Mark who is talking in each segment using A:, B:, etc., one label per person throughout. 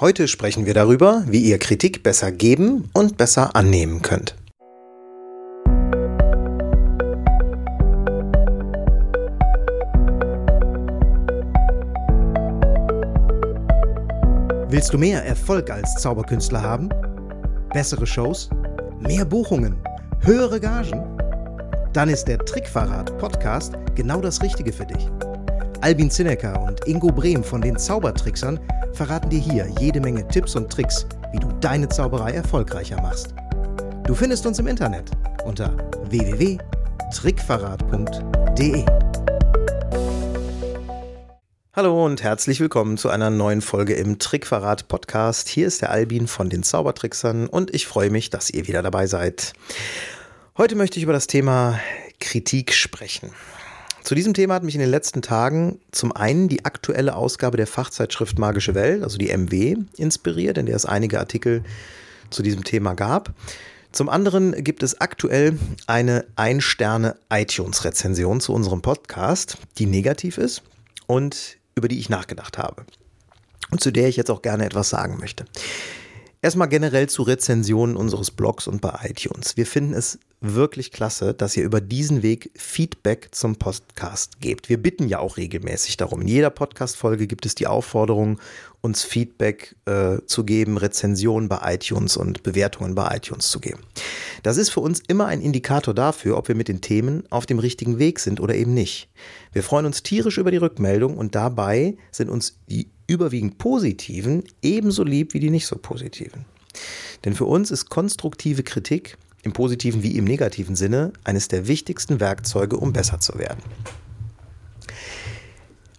A: Heute sprechen wir darüber, wie ihr Kritik besser geben und besser annehmen könnt. Willst du mehr Erfolg als Zauberkünstler haben? Bessere Shows? Mehr Buchungen? Höhere Gagen? Dann ist der Trickverrat Podcast genau das Richtige für dich. Albin Zinecker und Ingo Brehm von den Zaubertricksern verraten dir hier jede Menge Tipps und Tricks, wie du deine Zauberei erfolgreicher machst. Du findest uns im Internet unter www.trickverrat.de. Hallo und herzlich willkommen zu einer neuen Folge im Trickverrat Podcast. Hier ist der Albin von den Zaubertricksern und ich freue mich, dass ihr wieder dabei seid. Heute möchte ich über das Thema Kritik sprechen. Zu diesem Thema hat mich in den letzten Tagen zum einen die aktuelle Ausgabe der Fachzeitschrift Magische Welt, also die MW, inspiriert, in der es einige Artikel zu diesem Thema gab. Zum anderen gibt es aktuell eine Ein-Sterne-iTunes-Rezension zu unserem Podcast, die negativ ist und über die ich nachgedacht habe. Und zu der ich jetzt auch gerne etwas sagen möchte. Erstmal generell zu Rezensionen unseres Blogs und bei iTunes. Wir finden es wirklich klasse, dass ihr über diesen Weg Feedback zum Podcast gebt. Wir bitten ja auch regelmäßig darum. In jeder Podcast-Folge gibt es die Aufforderung, uns Feedback äh, zu geben, Rezensionen bei iTunes und Bewertungen bei iTunes zu geben. Das ist für uns immer ein Indikator dafür, ob wir mit den Themen auf dem richtigen Weg sind oder eben nicht. Wir freuen uns tierisch über die Rückmeldung und dabei sind uns die überwiegend positiven ebenso lieb wie die nicht so positiven. Denn für uns ist konstruktive Kritik im positiven wie im negativen Sinne eines der wichtigsten Werkzeuge, um besser zu werden.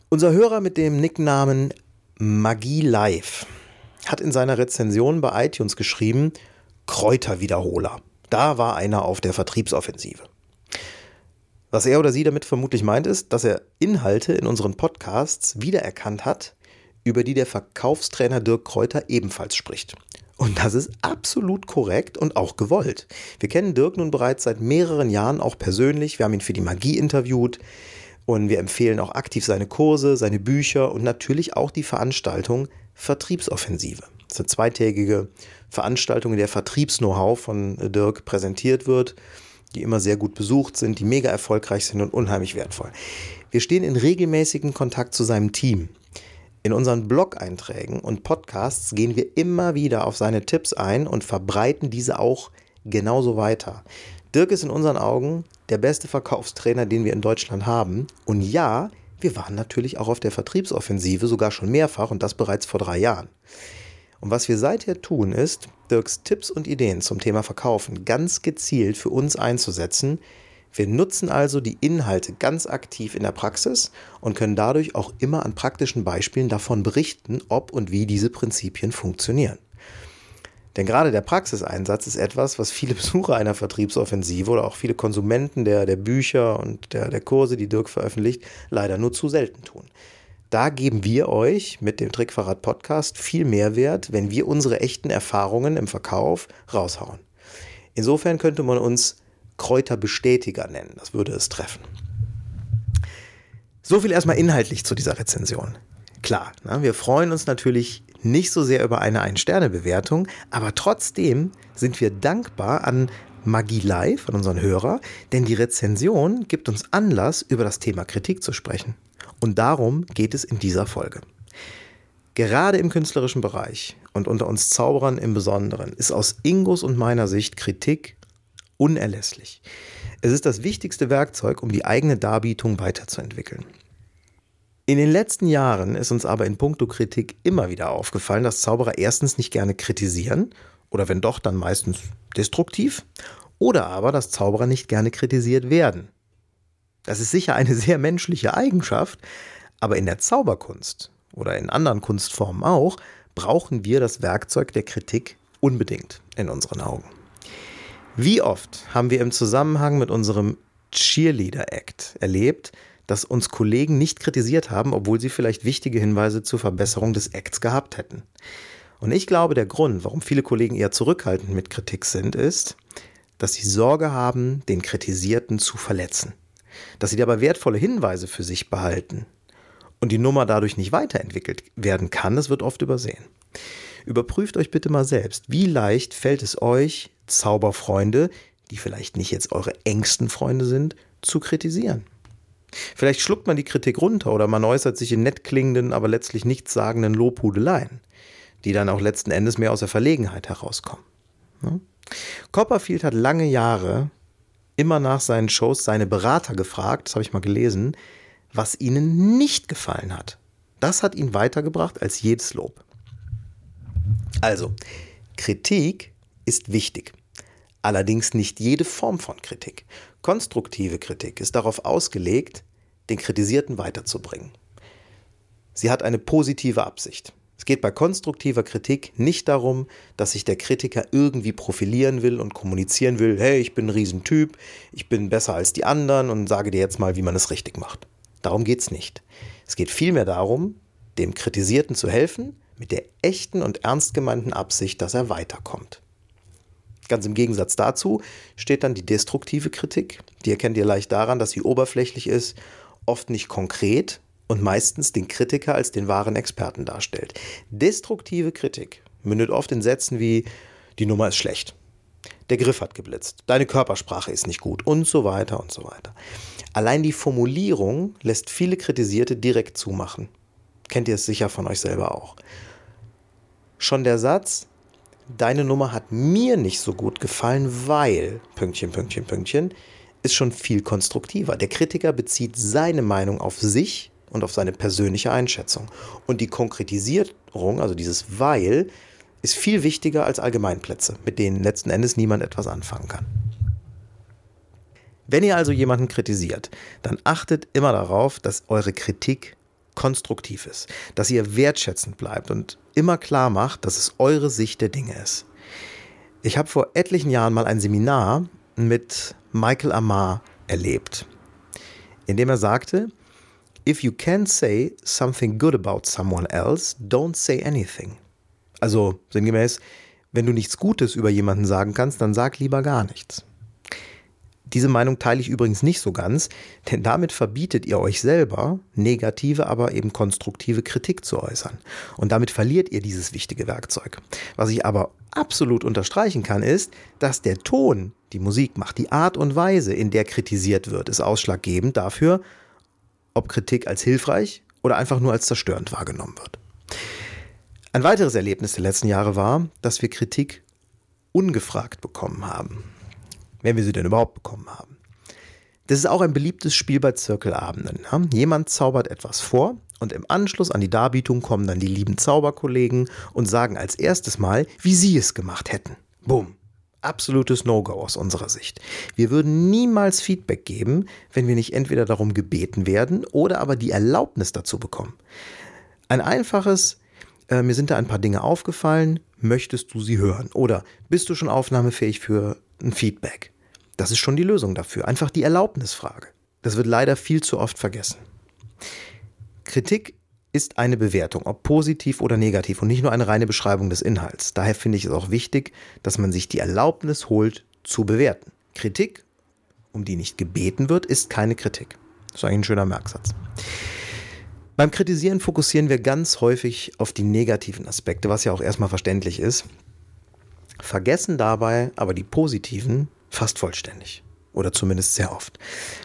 A: Unser Hörer mit dem Nicknamen Magie Live hat in seiner Rezension bei iTunes geschrieben, Kräuterwiederholer. Da war einer auf der Vertriebsoffensive. Was er oder sie damit vermutlich meint, ist, dass er Inhalte in unseren Podcasts wiedererkannt hat, über die der Verkaufstrainer Dirk Kräuter ebenfalls spricht. Und das ist absolut korrekt und auch gewollt. Wir kennen Dirk nun bereits seit mehreren Jahren auch persönlich. Wir haben ihn für die Magie interviewt und wir empfehlen auch aktiv seine Kurse, seine Bücher und natürlich auch die Veranstaltung Vertriebsoffensive. Das ist eine zweitägige Veranstaltung, in der Vertriebs-Know-how von Dirk präsentiert wird, die immer sehr gut besucht sind, die mega erfolgreich sind und unheimlich wertvoll. Wir stehen in regelmäßigen Kontakt zu seinem Team. In unseren Blog-Einträgen und Podcasts gehen wir immer wieder auf seine Tipps ein und verbreiten diese auch genauso weiter. Dirk ist in unseren Augen der beste Verkaufstrainer, den wir in Deutschland haben. Und ja, wir waren natürlich auch auf der Vertriebsoffensive, sogar schon mehrfach und das bereits vor drei Jahren. Und was wir seither tun, ist, Dirks Tipps und Ideen zum Thema Verkaufen ganz gezielt für uns einzusetzen, wir nutzen also die Inhalte ganz aktiv in der Praxis und können dadurch auch immer an praktischen Beispielen davon berichten, ob und wie diese Prinzipien funktionieren. Denn gerade der Praxiseinsatz ist etwas, was viele Besucher einer Vertriebsoffensive oder auch viele Konsumenten der, der Bücher und der, der Kurse, die Dirk veröffentlicht, leider nur zu selten tun. Da geben wir euch mit dem Trickverrat Podcast viel Mehrwert, wenn wir unsere echten Erfahrungen im Verkauf raushauen. Insofern könnte man uns Kräuterbestätiger nennen. Das würde es treffen. So viel erstmal inhaltlich zu dieser Rezension. Klar, ne, wir freuen uns natürlich nicht so sehr über eine Ein-Sterne-Bewertung, aber trotzdem sind wir dankbar an Magie Live, an unseren Hörer, denn die Rezension gibt uns Anlass, über das Thema Kritik zu sprechen. Und darum geht es in dieser Folge. Gerade im künstlerischen Bereich und unter uns Zauberern im Besonderen ist aus Ingos und meiner Sicht Kritik unerlässlich. Es ist das wichtigste Werkzeug, um die eigene Darbietung weiterzuentwickeln. In den letzten Jahren ist uns aber in puncto Kritik immer wieder aufgefallen, dass Zauberer erstens nicht gerne kritisieren oder wenn doch, dann meistens destruktiv oder aber, dass Zauberer nicht gerne kritisiert werden. Das ist sicher eine sehr menschliche Eigenschaft, aber in der Zauberkunst oder in anderen Kunstformen auch brauchen wir das Werkzeug der Kritik unbedingt in unseren Augen. Wie oft haben wir im Zusammenhang mit unserem Cheerleader-Act erlebt, dass uns Kollegen nicht kritisiert haben, obwohl sie vielleicht wichtige Hinweise zur Verbesserung des Acts gehabt hätten. Und ich glaube, der Grund, warum viele Kollegen eher zurückhaltend mit Kritik sind, ist, dass sie Sorge haben, den Kritisierten zu verletzen. Dass sie dabei wertvolle Hinweise für sich behalten und die Nummer dadurch nicht weiterentwickelt werden kann, das wird oft übersehen. Überprüft euch bitte mal selbst, wie leicht fällt es euch, Zauberfreunde, die vielleicht nicht jetzt eure engsten Freunde sind, zu kritisieren. Vielleicht schluckt man die Kritik runter oder man äußert sich in nett klingenden, aber letztlich nichtssagenden Lobhudeleien, die dann auch letzten Endes mehr aus der Verlegenheit herauskommen. Copperfield hat lange Jahre immer nach seinen Shows seine Berater gefragt, das habe ich mal gelesen, was ihnen nicht gefallen hat. Das hat ihn weitergebracht als jedes Lob. Also, Kritik ist wichtig. Allerdings nicht jede Form von Kritik. Konstruktive Kritik ist darauf ausgelegt, den Kritisierten weiterzubringen. Sie hat eine positive Absicht. Es geht bei konstruktiver Kritik nicht darum, dass sich der Kritiker irgendwie profilieren will und kommunizieren will, hey, ich bin ein Riesentyp, ich bin besser als die anderen und sage dir jetzt mal, wie man es richtig macht. Darum geht es nicht. Es geht vielmehr darum, dem Kritisierten zu helfen, mit der echten und ernst gemeinten Absicht, dass er weiterkommt. Ganz im Gegensatz dazu steht dann die destruktive Kritik. Die erkennt ihr leicht daran, dass sie oberflächlich ist, oft nicht konkret und meistens den Kritiker als den wahren Experten darstellt. Destruktive Kritik mündet oft in Sätzen wie die Nummer ist schlecht, der Griff hat geblitzt, deine Körpersprache ist nicht gut und so weiter und so weiter. Allein die Formulierung lässt viele Kritisierte direkt zumachen. Kennt ihr es sicher von euch selber auch. Schon der Satz, deine Nummer hat mir nicht so gut gefallen, weil, Pünktchen, Pünktchen, Pünktchen, ist schon viel konstruktiver. Der Kritiker bezieht seine Meinung auf sich und auf seine persönliche Einschätzung. Und die Konkretisierung, also dieses Weil, ist viel wichtiger als Allgemeinplätze, mit denen letzten Endes niemand etwas anfangen kann. Wenn ihr also jemanden kritisiert, dann achtet immer darauf, dass eure Kritik konstruktiv ist, dass ihr wertschätzend bleibt und immer klar macht, dass es eure Sicht der Dinge ist. Ich habe vor etlichen Jahren mal ein Seminar mit Michael Amar erlebt, in dem er sagte, If you can't say something good about someone else, don't say anything. Also sinngemäß, wenn du nichts Gutes über jemanden sagen kannst, dann sag lieber gar nichts. Diese Meinung teile ich übrigens nicht so ganz, denn damit verbietet ihr euch selber, negative, aber eben konstruktive Kritik zu äußern. Und damit verliert ihr dieses wichtige Werkzeug. Was ich aber absolut unterstreichen kann, ist, dass der Ton, die Musik macht, die Art und Weise, in der kritisiert wird, ist ausschlaggebend dafür, ob Kritik als hilfreich oder einfach nur als zerstörend wahrgenommen wird. Ein weiteres Erlebnis der letzten Jahre war, dass wir Kritik ungefragt bekommen haben. Wenn wir sie denn überhaupt bekommen haben. Das ist auch ein beliebtes Spiel bei Zirkelabenden. Jemand zaubert etwas vor und im Anschluss an die Darbietung kommen dann die lieben Zauberkollegen und sagen als erstes Mal, wie sie es gemacht hätten. Bumm absolutes No-Go aus unserer Sicht. Wir würden niemals Feedback geben, wenn wir nicht entweder darum gebeten werden oder aber die Erlaubnis dazu bekommen. Ein einfaches, äh, mir sind da ein paar Dinge aufgefallen, möchtest du sie hören? Oder bist du schon aufnahmefähig für ein Feedback? Das ist schon die Lösung dafür. Einfach die Erlaubnisfrage. Das wird leider viel zu oft vergessen. Kritik ist eine Bewertung, ob positiv oder negativ und nicht nur eine reine Beschreibung des Inhalts. Daher finde ich es auch wichtig, dass man sich die Erlaubnis holt, zu bewerten. Kritik, um die nicht gebeten wird, ist keine Kritik. Das ist eigentlich ein schöner Merksatz. Beim Kritisieren fokussieren wir ganz häufig auf die negativen Aspekte, was ja auch erstmal verständlich ist, vergessen dabei aber die positiven fast vollständig oder zumindest sehr oft.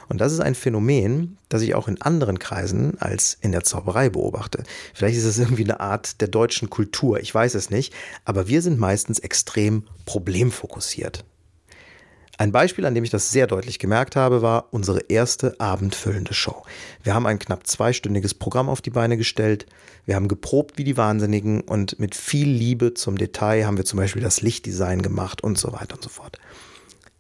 A: Und das ist ein Phänomen, das ich auch in anderen Kreisen als in der Zauberei beobachte. Vielleicht ist es irgendwie eine Art der deutschen Kultur, ich weiß es nicht, aber wir sind meistens extrem problemfokussiert. Ein Beispiel, an dem ich das sehr deutlich gemerkt habe, war unsere erste abendfüllende Show. Wir haben ein knapp zweistündiges Programm auf die Beine gestellt. Wir haben geprobt wie die Wahnsinnigen und mit viel Liebe zum Detail haben wir zum Beispiel das Lichtdesign gemacht und so weiter und so fort.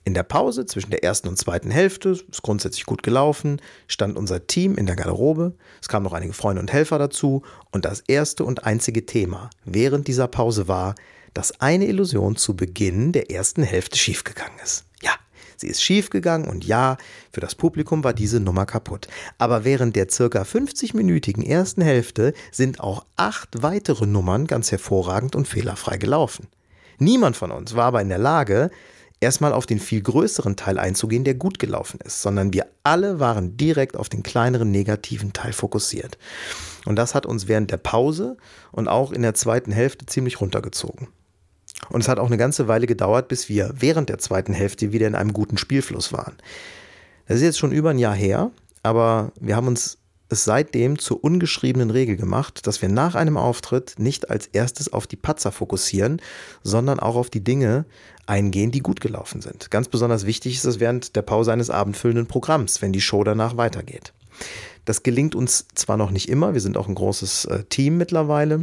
A: In der Pause zwischen der ersten und zweiten Hälfte, ist grundsätzlich gut gelaufen, stand unser Team in der Garderobe, es kamen noch einige Freunde und Helfer dazu und das erste und einzige Thema während dieser Pause war, dass eine Illusion zu Beginn der ersten Hälfte schiefgegangen ist. Ja, sie ist schiefgegangen und ja, für das Publikum war diese Nummer kaputt. Aber während der circa 50-minütigen ersten Hälfte sind auch acht weitere Nummern ganz hervorragend und fehlerfrei gelaufen. Niemand von uns war aber in der Lage, erstmal auf den viel größeren Teil einzugehen, der gut gelaufen ist, sondern wir alle waren direkt auf den kleineren negativen Teil fokussiert. Und das hat uns während der Pause und auch in der zweiten Hälfte ziemlich runtergezogen. Und es hat auch eine ganze Weile gedauert, bis wir während der zweiten Hälfte wieder in einem guten Spielfluss waren. Das ist jetzt schon über ein Jahr her, aber wir haben uns es seitdem zur ungeschriebenen Regel gemacht, dass wir nach einem Auftritt nicht als erstes auf die Patzer fokussieren, sondern auch auf die Dinge eingehen, die gut gelaufen sind. Ganz besonders wichtig ist es während der Pause eines abendfüllenden Programms, wenn die Show danach weitergeht. Das gelingt uns zwar noch nicht immer, wir sind auch ein großes äh, Team mittlerweile.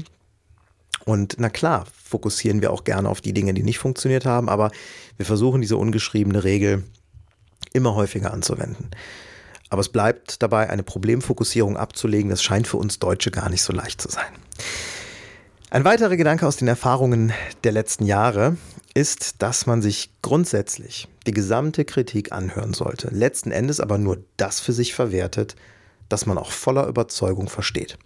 A: Und na klar, fokussieren wir auch gerne auf die Dinge, die nicht funktioniert haben, aber wir versuchen diese ungeschriebene Regel immer häufiger anzuwenden. Aber es bleibt dabei, eine Problemfokussierung abzulegen. Das scheint für uns Deutsche gar nicht so leicht zu sein. Ein weiterer Gedanke aus den Erfahrungen der letzten Jahre ist, dass man sich grundsätzlich die gesamte Kritik anhören sollte, letzten Endes aber nur das für sich verwertet, das man auch voller Überzeugung versteht.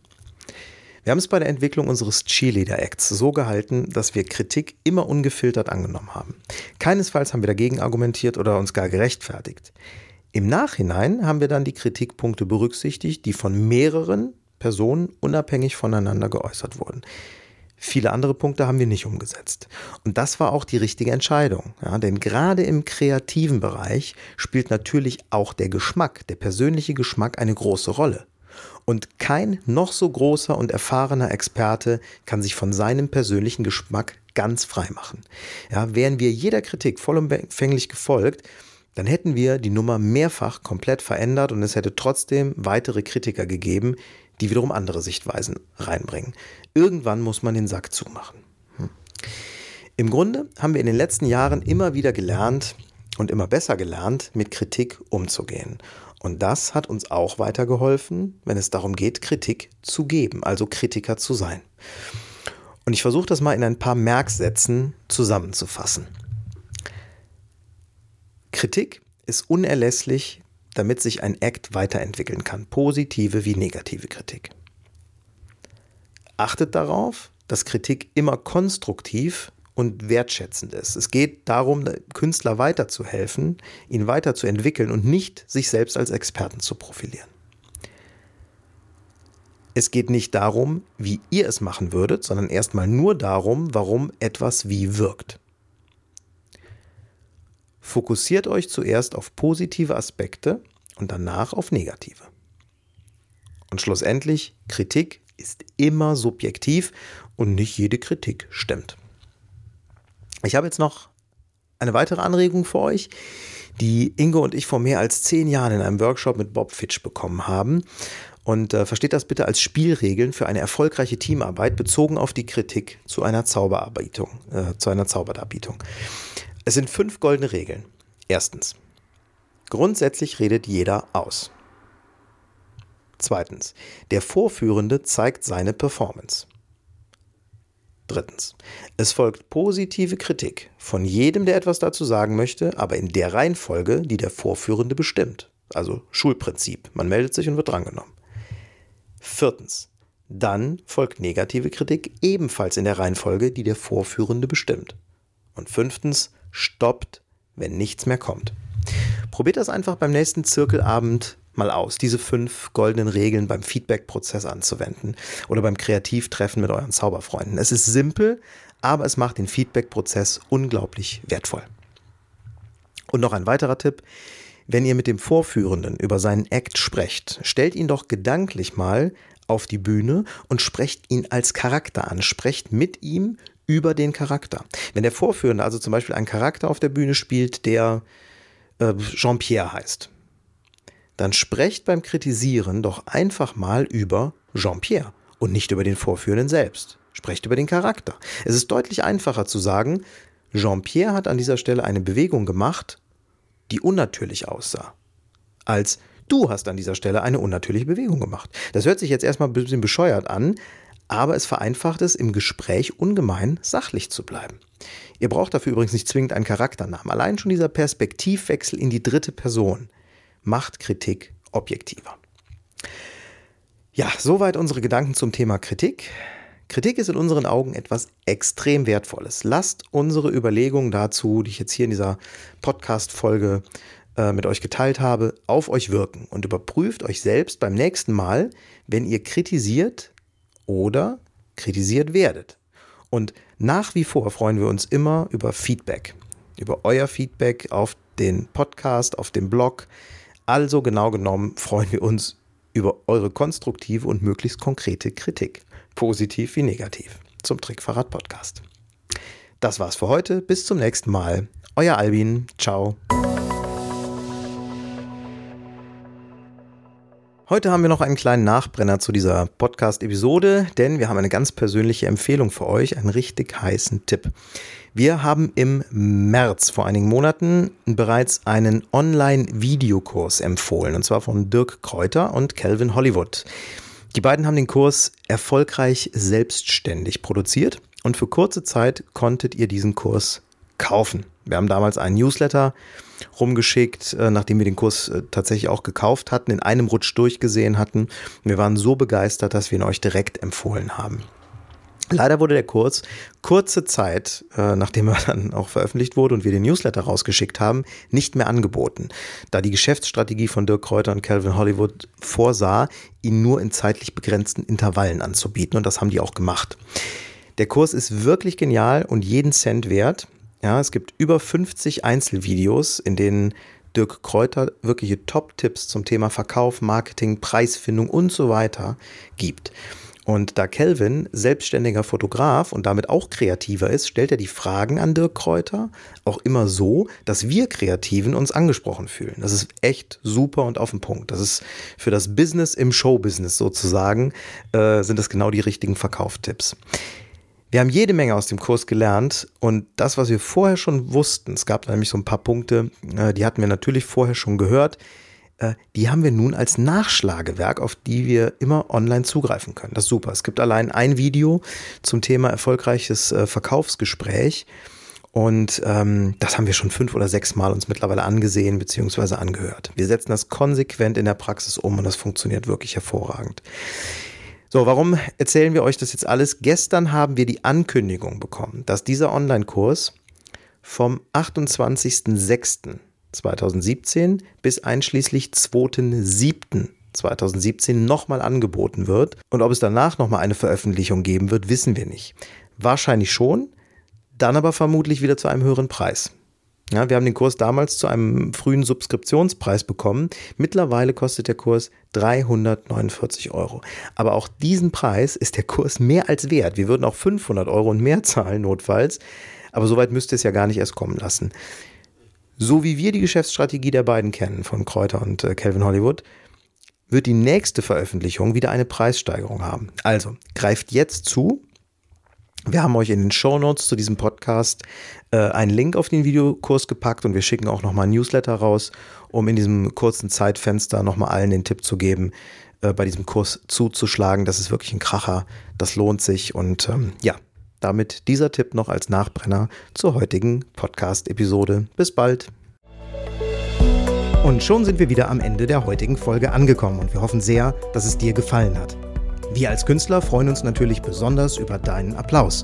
A: Wir haben es bei der Entwicklung unseres Cheerleader Acts so gehalten, dass wir Kritik immer ungefiltert angenommen haben. Keinesfalls haben wir dagegen argumentiert oder uns gar gerechtfertigt. Im Nachhinein haben wir dann die Kritikpunkte berücksichtigt, die von mehreren Personen unabhängig voneinander geäußert wurden. Viele andere Punkte haben wir nicht umgesetzt. Und das war auch die richtige Entscheidung. Ja, denn gerade im kreativen Bereich spielt natürlich auch der Geschmack, der persönliche Geschmack eine große Rolle. Und kein noch so großer und erfahrener Experte kann sich von seinem persönlichen Geschmack ganz frei machen. Ja, wären wir jeder Kritik vollumfänglich gefolgt, dann hätten wir die Nummer mehrfach komplett verändert und es hätte trotzdem weitere Kritiker gegeben, die wiederum andere Sichtweisen reinbringen. Irgendwann muss man den Sack zumachen. Hm. Im Grunde haben wir in den letzten Jahren immer wieder gelernt und immer besser gelernt, mit Kritik umzugehen. Und das hat uns auch weitergeholfen, wenn es darum geht, Kritik zu geben, also Kritiker zu sein. Und ich versuche das mal in ein paar Merksätzen zusammenzufassen. Kritik ist unerlässlich, damit sich ein Act weiterentwickeln kann, positive wie negative Kritik. Achtet darauf, dass Kritik immer konstruktiv und wertschätzend ist. Es geht darum, Künstler weiterzuhelfen, ihn weiterzuentwickeln und nicht sich selbst als Experten zu profilieren. Es geht nicht darum, wie ihr es machen würdet, sondern erstmal nur darum, warum etwas wie wirkt. Fokussiert euch zuerst auf positive Aspekte und danach auf negative. Und schlussendlich, Kritik ist immer subjektiv und nicht jede Kritik stimmt. Ich habe jetzt noch eine weitere Anregung für euch, die Ingo und ich vor mehr als zehn Jahren in einem Workshop mit Bob Fitch bekommen haben. Und äh, versteht das bitte als Spielregeln für eine erfolgreiche Teamarbeit bezogen auf die Kritik zu einer Zauberarbeitung, äh, zu einer Zauberdarbietung. Es sind fünf goldene Regeln. Erstens. Grundsätzlich redet jeder aus. Zweitens. Der Vorführende zeigt seine Performance. Drittens. Es folgt positive Kritik von jedem, der etwas dazu sagen möchte, aber in der Reihenfolge, die der Vorführende bestimmt. Also Schulprinzip. Man meldet sich und wird drangenommen. Viertens. Dann folgt negative Kritik ebenfalls in der Reihenfolge, die der Vorführende bestimmt. Und fünftens stoppt, wenn nichts mehr kommt. Probiert das einfach beim nächsten Zirkelabend mal aus, diese fünf goldenen Regeln beim Feedback-Prozess anzuwenden oder beim Kreativtreffen mit euren Zauberfreunden. Es ist simpel, aber es macht den Feedback-Prozess unglaublich wertvoll. Und noch ein weiterer Tipp. Wenn ihr mit dem Vorführenden über seinen Act sprecht, stellt ihn doch gedanklich mal auf die Bühne und sprecht ihn als Charakter an. Sprecht mit ihm über den Charakter. Wenn der Vorführende also zum Beispiel einen Charakter auf der Bühne spielt, der äh, Jean-Pierre heißt, dann sprecht beim Kritisieren doch einfach mal über Jean-Pierre und nicht über den Vorführenden selbst. Sprecht über den Charakter. Es ist deutlich einfacher zu sagen, Jean-Pierre hat an dieser Stelle eine Bewegung gemacht, die unnatürlich aussah, als du hast an dieser Stelle eine unnatürliche Bewegung gemacht. Das hört sich jetzt erstmal ein bisschen bescheuert an, aber es vereinfacht es, im Gespräch ungemein sachlich zu bleiben. Ihr braucht dafür übrigens nicht zwingend einen Charakternamen. Allein schon dieser Perspektivwechsel in die dritte Person macht Kritik objektiver. Ja, soweit unsere Gedanken zum Thema Kritik. Kritik ist in unseren Augen etwas extrem Wertvolles. Lasst unsere Überlegungen dazu, die ich jetzt hier in dieser Podcast-Folge äh, mit euch geteilt habe, auf euch wirken und überprüft euch selbst beim nächsten Mal, wenn ihr kritisiert oder kritisiert werdet. Und nach wie vor freuen wir uns immer über Feedback, über euer Feedback auf den Podcast, auf dem Blog. Also genau genommen freuen wir uns über eure konstruktive und möglichst konkrete Kritik, positiv wie negativ, zum Trickfahrrad Podcast. Das war's für heute. Bis zum nächsten Mal. Euer Albin. Ciao. Heute haben wir noch einen kleinen Nachbrenner zu dieser Podcast-Episode, denn wir haben eine ganz persönliche Empfehlung für euch, einen richtig heißen Tipp. Wir haben im März vor einigen Monaten bereits einen Online-Videokurs empfohlen, und zwar von Dirk Kräuter und Calvin Hollywood. Die beiden haben den Kurs erfolgreich selbstständig produziert und für kurze Zeit konntet ihr diesen Kurs kaufen. Wir haben damals einen Newsletter rumgeschickt, äh, nachdem wir den Kurs äh, tatsächlich auch gekauft hatten, in einem Rutsch durchgesehen hatten. Wir waren so begeistert, dass wir ihn euch direkt empfohlen haben. Leider wurde der Kurs kurze Zeit, äh, nachdem er dann auch veröffentlicht wurde und wir den Newsletter rausgeschickt haben, nicht mehr angeboten, da die Geschäftsstrategie von Dirk Kräuter und Calvin Hollywood vorsah, ihn nur in zeitlich begrenzten Intervallen anzubieten und das haben die auch gemacht. Der Kurs ist wirklich genial und jeden Cent wert. Ja, es gibt über 50 Einzelvideos, in denen Dirk Kräuter wirkliche Top-Tipps zum Thema Verkauf, Marketing, Preisfindung und so weiter gibt. Und da Kelvin selbstständiger Fotograf und damit auch kreativer ist, stellt er die Fragen an Dirk Kräuter auch immer so, dass wir Kreativen uns angesprochen fühlen. Das ist echt super und auf den Punkt. Das ist für das Business im Showbusiness sozusagen, äh, sind das genau die richtigen Verkauftipps. Wir haben jede Menge aus dem Kurs gelernt und das, was wir vorher schon wussten, es gab nämlich so ein paar Punkte, äh, die hatten wir natürlich vorher schon gehört, äh, die haben wir nun als Nachschlagewerk, auf die wir immer online zugreifen können. Das ist super. Es gibt allein ein Video zum Thema erfolgreiches äh, Verkaufsgespräch. Und ähm, das haben wir schon fünf oder sechs Mal uns mittlerweile angesehen bzw. angehört. Wir setzen das konsequent in der Praxis um und das funktioniert wirklich hervorragend. So, warum erzählen wir euch das jetzt alles? Gestern haben wir die Ankündigung bekommen, dass dieser Online-Kurs vom 28.06.2017 bis einschließlich 2.07.2017 nochmal angeboten wird. Und ob es danach nochmal eine Veröffentlichung geben wird, wissen wir nicht. Wahrscheinlich schon, dann aber vermutlich wieder zu einem höheren Preis. Ja, wir haben den Kurs damals zu einem frühen Subskriptionspreis bekommen. Mittlerweile kostet der Kurs 349 Euro. Aber auch diesen Preis ist der Kurs mehr als wert. Wir würden auch 500 Euro und mehr zahlen, notfalls. Aber soweit müsste es ja gar nicht erst kommen lassen. So wie wir die Geschäftsstrategie der beiden kennen, von Kräuter und äh, Calvin Hollywood, wird die nächste Veröffentlichung wieder eine Preissteigerung haben. Also greift jetzt zu, wir haben euch in den Show Notes zu diesem Podcast äh, einen Link auf den Videokurs gepackt und wir schicken auch nochmal ein Newsletter raus, um in diesem kurzen Zeitfenster nochmal allen den Tipp zu geben, äh, bei diesem Kurs zuzuschlagen. Das ist wirklich ein Kracher, das lohnt sich und ähm, ja, damit dieser Tipp noch als Nachbrenner zur heutigen Podcast-Episode. Bis bald! Und schon sind wir wieder am Ende der heutigen Folge angekommen und wir hoffen sehr, dass es dir gefallen hat. Wir als Künstler freuen uns natürlich besonders über deinen Applaus.